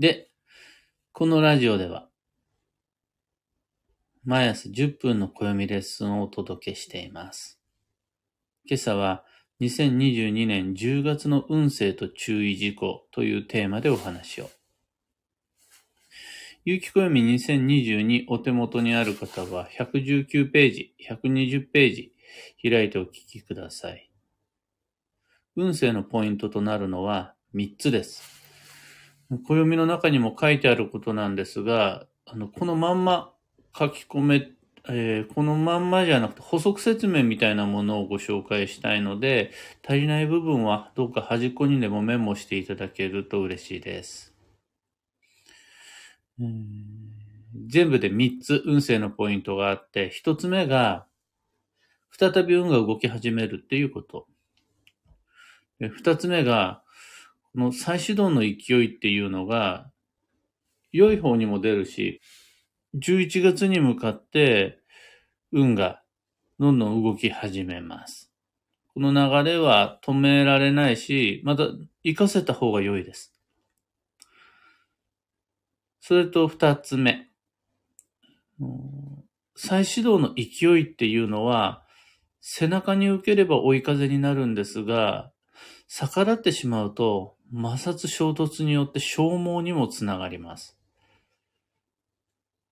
で、このラジオでは、毎朝10分の暦レッスンをお届けしています。今朝は2022年10月の運勢と注意事項というテーマでお話を。有機暦2022お手元にある方は119ページ、120ページ開いてお聞きください。運勢のポイントとなるのは3つです。暦の中にも書いてあることなんですが、あの、このまんま書き込め、えーこのまんまじゃなくて補足説明みたいなものをご紹介したいので、足りない部分はどうか端っこにでもメモしていただけると嬉しいです。うん全部で3つ運勢のポイントがあって、1つ目が、再び運が動き始めるっていうこと。で2つ目が、この再始動の勢いっていうのが、良い方にも出るし、11月に向かって運がどんどん動き始めます。この流れは止められないし、また活かせた方が良いです。それと二つ目。再始動の勢いっていうのは、背中に受ければ追い風になるんですが、逆らってしまうと摩擦衝突によって消耗にもつながります。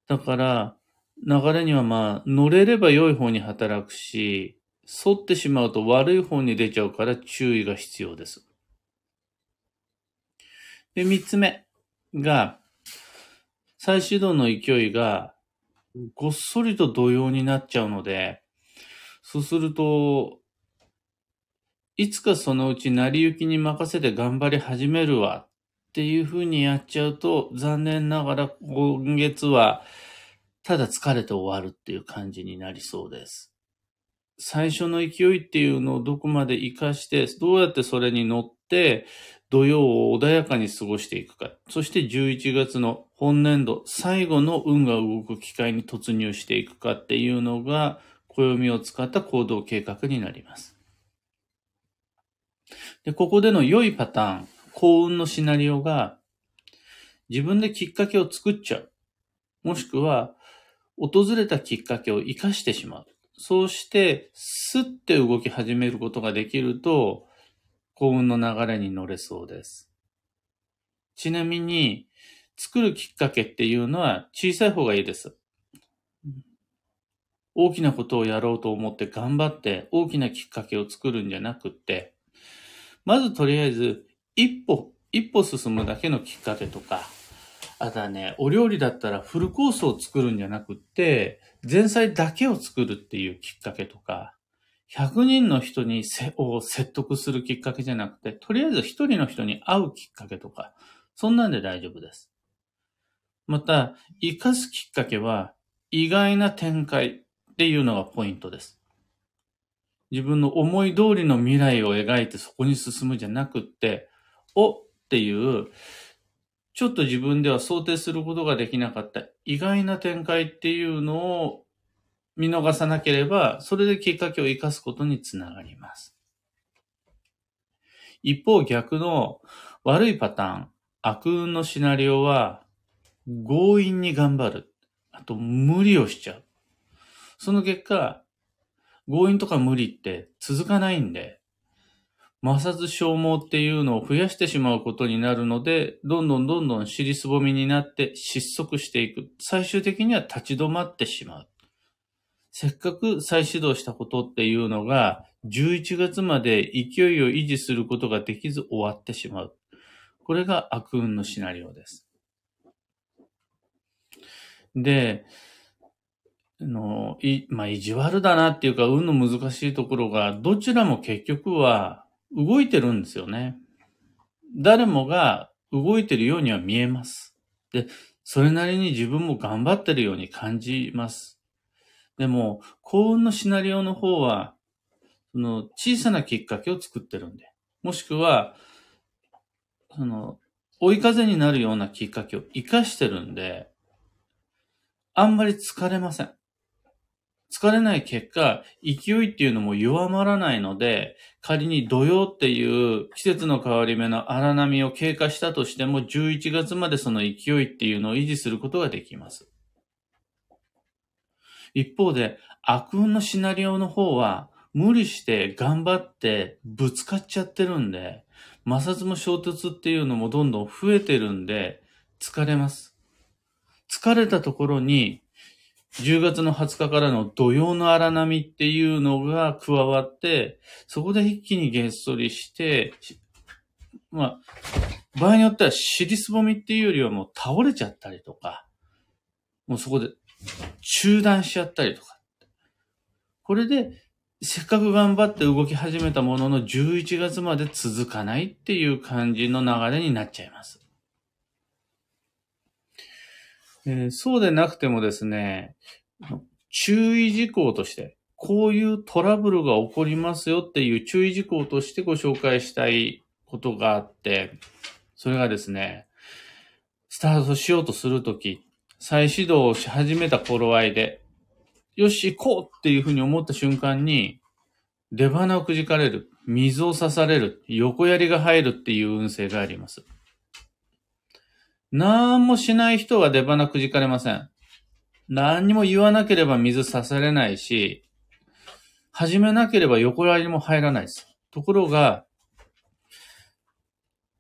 だから、流れにはまあ、乗れれば良い方に働くし、反ってしまうと悪い方に出ちゃうから注意が必要です。で、三つ目が、再始動の勢いが、ごっそりと土曜になっちゃうので、そうすると、いつかそのうち成り行きに任せて頑張り始めるわっていう風にやっちゃうと、残念ながら今月はただ疲れて終わるっていう感じになりそうです。最初の勢いっていうのをどこまで活かして、どうやってそれに乗って、土曜を穏やかに過ごしていくか。そして11月の本年度最後の運が動く機会に突入していくかっていうのが、暦を使った行動計画になります。で、ここでの良いパターン、幸運のシナリオが、自分できっかけを作っちゃう。もしくは、訪れたきっかけを活かしてしまう。そうして、スッて動き始めることができると、幸運の流れに乗れそうです。ちなみに、作るきっかけっていうのは小さい方がいいです。大きなことをやろうと思って頑張って大きなきっかけを作るんじゃなくって、まずとりあえず一歩、一歩進むだけのきっかけとか、あとはね、お料理だったらフルコースを作るんじゃなくって、前菜だけを作るっていうきっかけとか、100人の人にせを説得するきっかけじゃなくて、とりあえず1人の人に会うきっかけとか、そんなんで大丈夫です。また、活かすきっかけは、意外な展開っていうのがポイントです。自分の思い通りの未来を描いてそこに進むじゃなくって、おっていう、ちょっと自分では想定することができなかった意外な展開っていうのを見逃さなければ、それできっかけを生かすことにつながります。一方逆の悪いパターン、悪運のシナリオは、強引に頑張る。あと、無理をしちゃう。その結果、強引とか無理って続かないんで、摩擦消耗っていうのを増やしてしまうことになるので、どんどんどんどん尻すぼみになって失速していく。最終的には立ち止まってしまう。せっかく再始動したことっていうのが、11月まで勢いを維持することができず終わってしまう。これが悪運のシナリオです。で、の、い、まあ、意地悪だなっていうか、運の難しいところが、どちらも結局は動いてるんですよね。誰もが動いてるようには見えます。で、それなりに自分も頑張ってるように感じます。でも、幸運のシナリオの方は、その小さなきっかけを作ってるんで。もしくは、その、追い風になるようなきっかけを活かしてるんで、あんまり疲れません。疲れない結果、勢いっていうのも弱まらないので、仮に土曜っていう季節の変わり目の荒波を経過したとしても、11月までその勢いっていうのを維持することができます。一方で、悪運のシナリオの方は、無理して頑張ってぶつかっちゃってるんで、摩擦も衝突っていうのもどんどん増えてるんで、疲れます。疲れたところに、10月の20日からの土曜の荒波っていうのが加わって、そこで一気にげっそりして、まあ、場合によっては尻すぼみっていうよりはもう倒れちゃったりとか、もうそこで中断しちゃったりとか。これで、せっかく頑張って動き始めたものの11月まで続かないっていう感じの流れになっちゃいます。えー、そうでなくてもですね、注意事項として、こういうトラブルが起こりますよっていう注意事項としてご紹介したいことがあって、それがですね、スタートしようとするとき、再始動し始めた頃合いで、よし、行こうっていうふうに思った瞬間に、出花をくじかれる、水を刺される、横槍が入るっていう運勢があります。何もしない人は出花くじかれません。何にも言わなければ水刺されないし、始めなければ横槍も入らないです。ところが、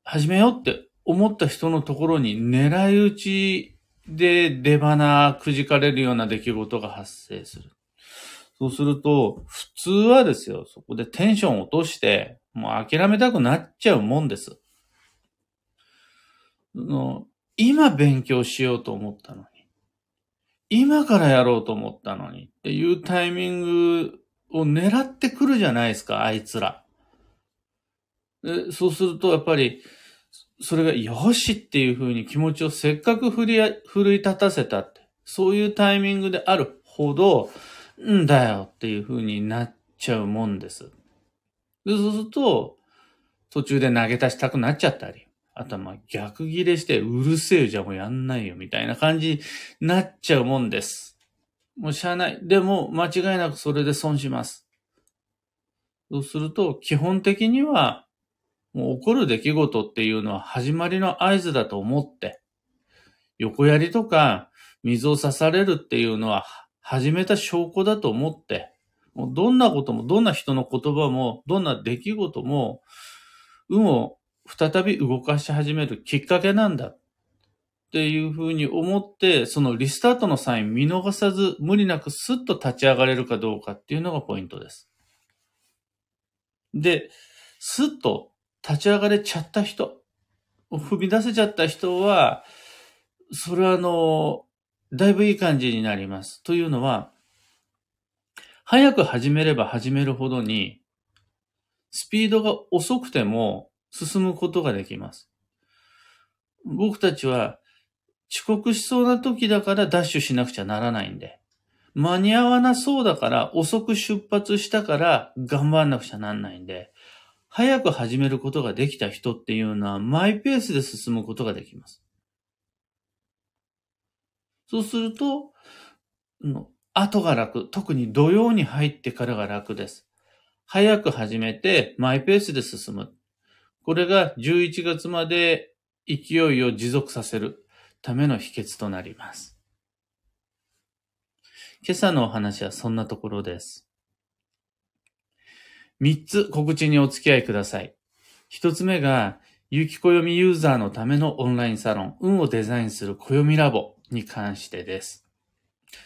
始めようって思った人のところに狙い撃ちで出花くじかれるような出来事が発生する。そうすると、普通はですよ、そこでテンション落として、もう諦めたくなっちゃうもんです。の今勉強しようと思ったのに。今からやろうと思ったのにっていうタイミングを狙ってくるじゃないですか、あいつら。でそうすると、やっぱり、それがよしっていう風に気持ちをせっかく振り、奮い立たせたって、そういうタイミングであるほど、んだよっていう風になっちゃうもんです。でそうすると、途中で投げ出したくなっちゃったり、あとはま逆ギレして、うるせえじゃもうやんないよみたいな感じになっちゃうもんです。もうしゃあない。でも間違いなくそれで損します。そうすると、基本的には、もう起こる出来事っていうのは始まりの合図だと思って、横やりとか水を刺されるっていうのは始めた証拠だと思って、もうどんなことも、どんな人の言葉も、どんな出来事も、運を再び動かし始めるきっかけなんだっていうふうに思って、そのリスタートのサイン見逃さず、無理なくスッと立ち上がれるかどうかっていうのがポイントです。で、スッと立ち上がれちゃった人、踏み出せちゃった人は、それはあの、だいぶいい感じになります。というのは、早く始めれば始めるほどに、スピードが遅くても進むことができます。僕たちは遅刻しそうな時だからダッシュしなくちゃならないんで、間に合わなそうだから遅く出発したから頑張んなくちゃなんないんで、早く始めることができた人っていうのはマイペースで進むことができます。そうすると、後が楽。特に土曜に入ってからが楽です。早く始めてマイペースで進む。これが11月まで勢いを持続させるための秘訣となります。今朝のお話はそんなところです。3つ告知にお付き合いください。1つ目が、有機暦ユーザーのためのオンラインサロン、運をデザインする暦ラボに関してです。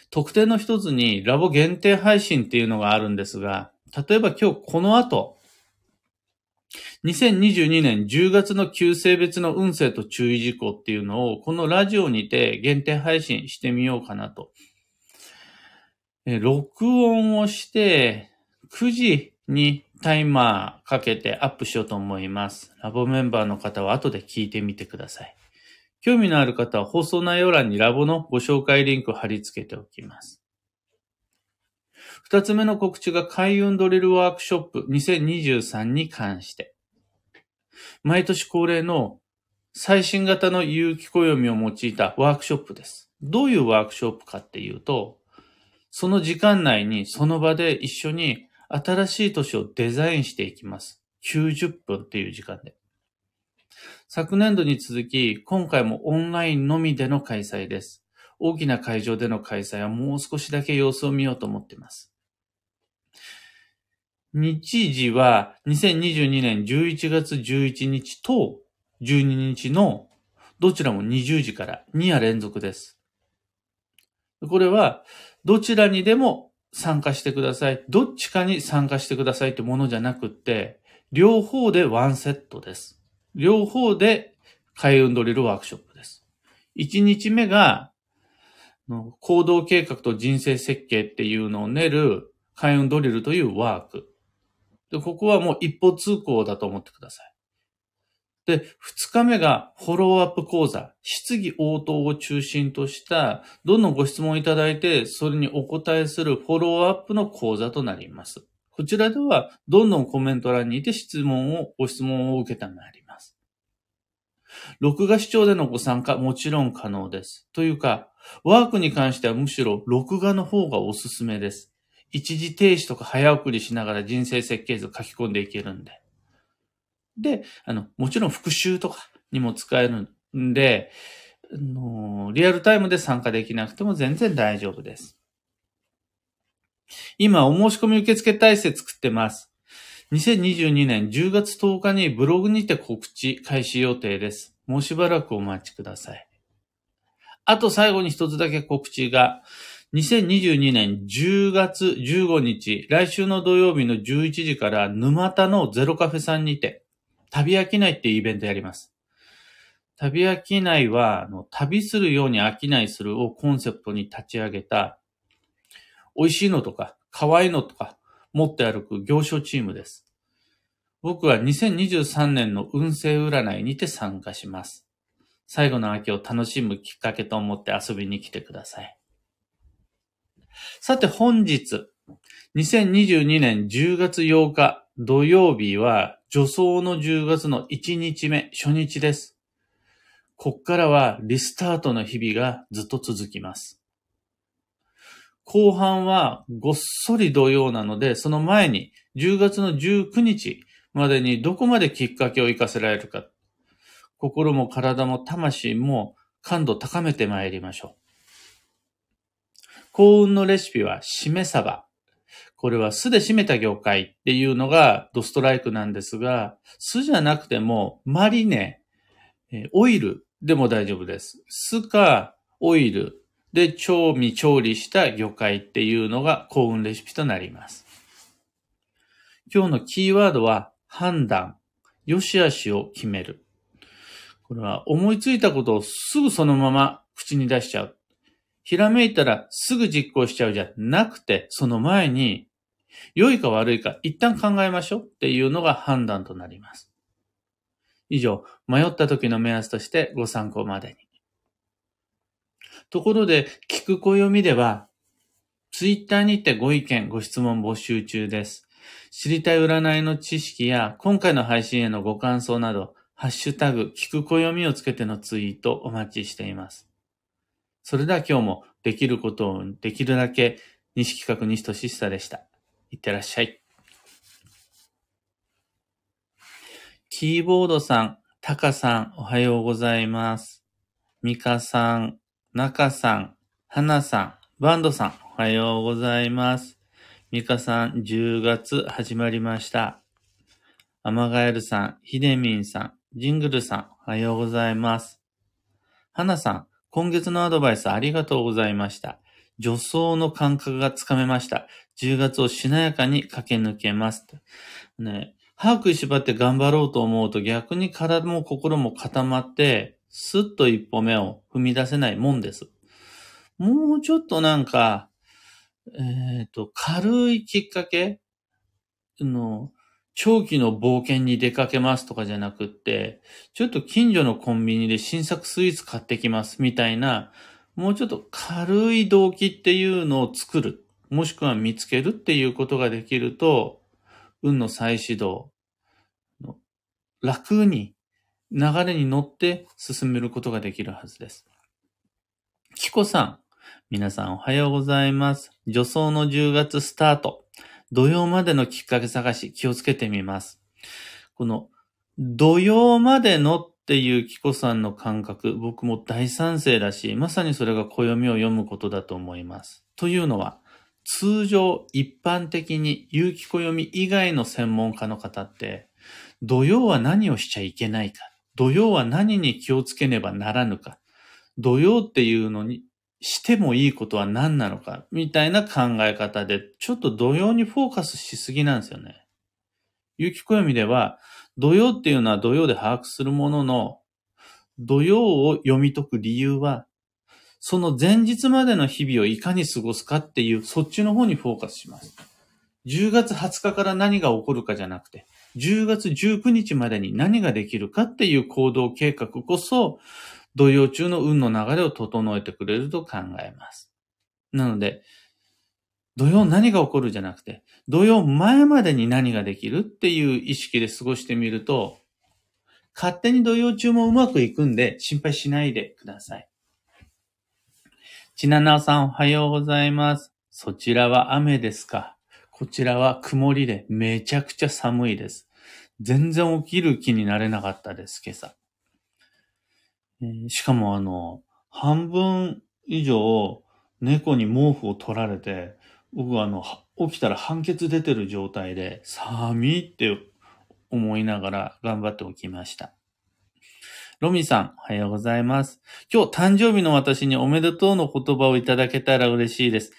特典の一つにラボ限定配信っていうのがあるんですが、例えば今日この後、2022年10月の旧性別の運勢と注意事項っていうのを、このラジオにて限定配信してみようかなと。え録音をして、9時にタイマーかけてアップしようと思います。ラボメンバーの方は後で聞いてみてください。興味のある方は放送内容欄にラボのご紹介リンクを貼り付けておきます。二つ目の告知が開運ドリルワークショップ2023に関して。毎年恒例の最新型の有機暦を用いたワークショップです。どういうワークショップかっていうと、その時間内にその場で一緒に新しい年をデザインしていきます。90分っていう時間で。昨年度に続き、今回もオンラインのみでの開催です。大きな会場での開催はもう少しだけ様子を見ようと思っています。日時は2022年11月11日と12日のどちらも20時から2夜連続です。これはどちらにでも参加してください。どっちかに参加してくださいってものじゃなくって、両方でワンセットです。両方で開運ドリルワークショップです。1日目が行動計画と人生設計っていうのを練る開運ドリルというワーク。で、ここはもう一歩通行だと思ってください。で、二日目がフォローアップ講座、質疑応答を中心とした、どんどんご質問いただいて、それにお答えするフォローアップの講座となります。こちらでは、どんどんコメント欄にいて質問を、ご質問を受けたまります。録画視聴でのご参加、もちろん可能です。というか、ワークに関してはむしろ録画の方がおすすめです。一時停止とか早送りしながら人生設計図書き込んでいけるんで。で、あの、もちろん復習とかにも使えるんで、あのリアルタイムで参加できなくても全然大丈夫です。今、お申し込み受付体制作ってます。2022年10月10日にブログにて告知開始予定です。もうしばらくお待ちください。あと最後に一つだけ告知が、2022年10月15日、来週の土曜日の11時から沼田のゼロカフェさんにて、旅飽きないっていうイベントやります。旅飽きないは、あの旅するように飽きないするをコンセプトに立ち上げた、美味しいのとか、可愛いのとか、持って歩く行商チームです。僕は2023年の運勢占いにて参加します。最後の秋を楽しむきっかけと思って遊びに来てください。さて本日、2022年10月8日土曜日は助走の10月の1日目、初日です。こっからはリスタートの日々がずっと続きます。後半はごっそり土曜なので、その前に10月の19日までにどこまできっかけを活かせられるか。心も体も魂も感度高めて参りましょう。幸運のレシピはしめ鯖。これは酢で締めた魚介っていうのがドストライクなんですが、酢じゃなくてもマリネ、オイルでも大丈夫です。酢かオイルで調味調理した魚介っていうのが幸運レシピとなります。今日のキーワードは判断、良し悪しを決める。これは思いついたことをすぐそのまま口に出しちゃう。ひらめいたらすぐ実行しちゃうじゃなくて、その前に良いか悪いか一旦考えましょうっていうのが判断となります。以上、迷った時の目安としてご参考までに。ところで、聞く暦では、ツイッターにてご意見、ご質問募集中です。知りたい占いの知識や、今回の配信へのご感想など、ハッシュタグ、聞く暦をつけてのツイートお待ちしています。それでは今日もできることをできるだけ西企画西俊久でした。いってらっしゃい。キーボードさん、タカさん、おはようございます。ミカさん、ナカさん、ハナさん、バンドさん、おはようございます。ミカさん、10月始まりました。アマガエルさん、ヒデミンさん、ジングルさん、おはようございます。ハナさん、今月のアドバイスありがとうございました。助走の感覚がつかめました。10月をしなやかに駆け抜けます。ね、歯食いしばって頑張ろうと思うと逆に体も心も固まって、スッと一歩目を踏み出せないもんです。もうちょっとなんか、えっ、ー、と、軽いきっかけの、長期の冒険に出かけますとかじゃなくって、ちょっと近所のコンビニで新作スイーツ買ってきますみたいな、もうちょっと軽い動機っていうのを作る、もしくは見つけるっていうことができると、運の再始動、楽に流れに乗って進めることができるはずです。キコさん、皆さんおはようございます。女装の10月スタート。土曜までのきっかけ探し気をつけてみます。この土曜までのっていうキコさんの感覚、僕も大賛成だし、まさにそれが暦を読むことだと思います。というのは、通常一般的に有機暦以外の専門家の方って、土曜は何をしちゃいけないか、土曜は何に気をつけねばならぬか、土曜っていうのにしてもいいことは何なのか、みたいな考え方で、ちょっと土曜にフォーカスしすぎなんですよね。有機暦では、土曜っていうのは土曜で把握するものの、土曜を読み解く理由は、その前日までの日々をいかに過ごすかっていう、そっちの方にフォーカスします。10月20日から何が起こるかじゃなくて、10月19日までに何ができるかっていう行動計画こそ、土曜中の運の流れを整えてくれると考えます。なので、土曜何が起こるじゃなくて、土曜前までに何ができるっていう意識で過ごしてみると、勝手に土曜中もうまくいくんで心配しないでください。ちななおさんおはようございます。そちらは雨ですか？こちらは曇りでめちゃくちゃ寒いです。全然起きる気になれなかったです、今朝。えしかもあの、半分以上猫に毛布を取られて、僕はあの、起きたら判決出てる状態で、寒いって思いながら頑張って起きました。ロミさん、おはようございます。今日誕生日の私におめでとうの言葉をいただけたら嬉しいです。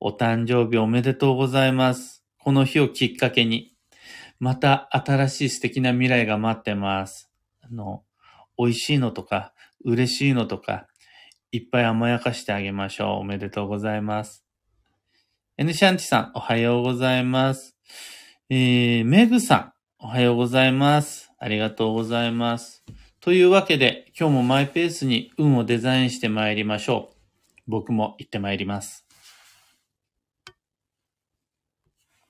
お誕生日おめでとうございます。この日をきっかけに、また新しい素敵な未来が待ってます。あの、美味しいのとか、嬉しいのとか、いっぱい甘やかしてあげましょう。おめでとうございます。N シャンティさん、おはようございます。えー、メグさん、おはようございます。ありがとうございます。というわけで、今日もマイペースに運をデザインして参りましょう。僕も行って参ります。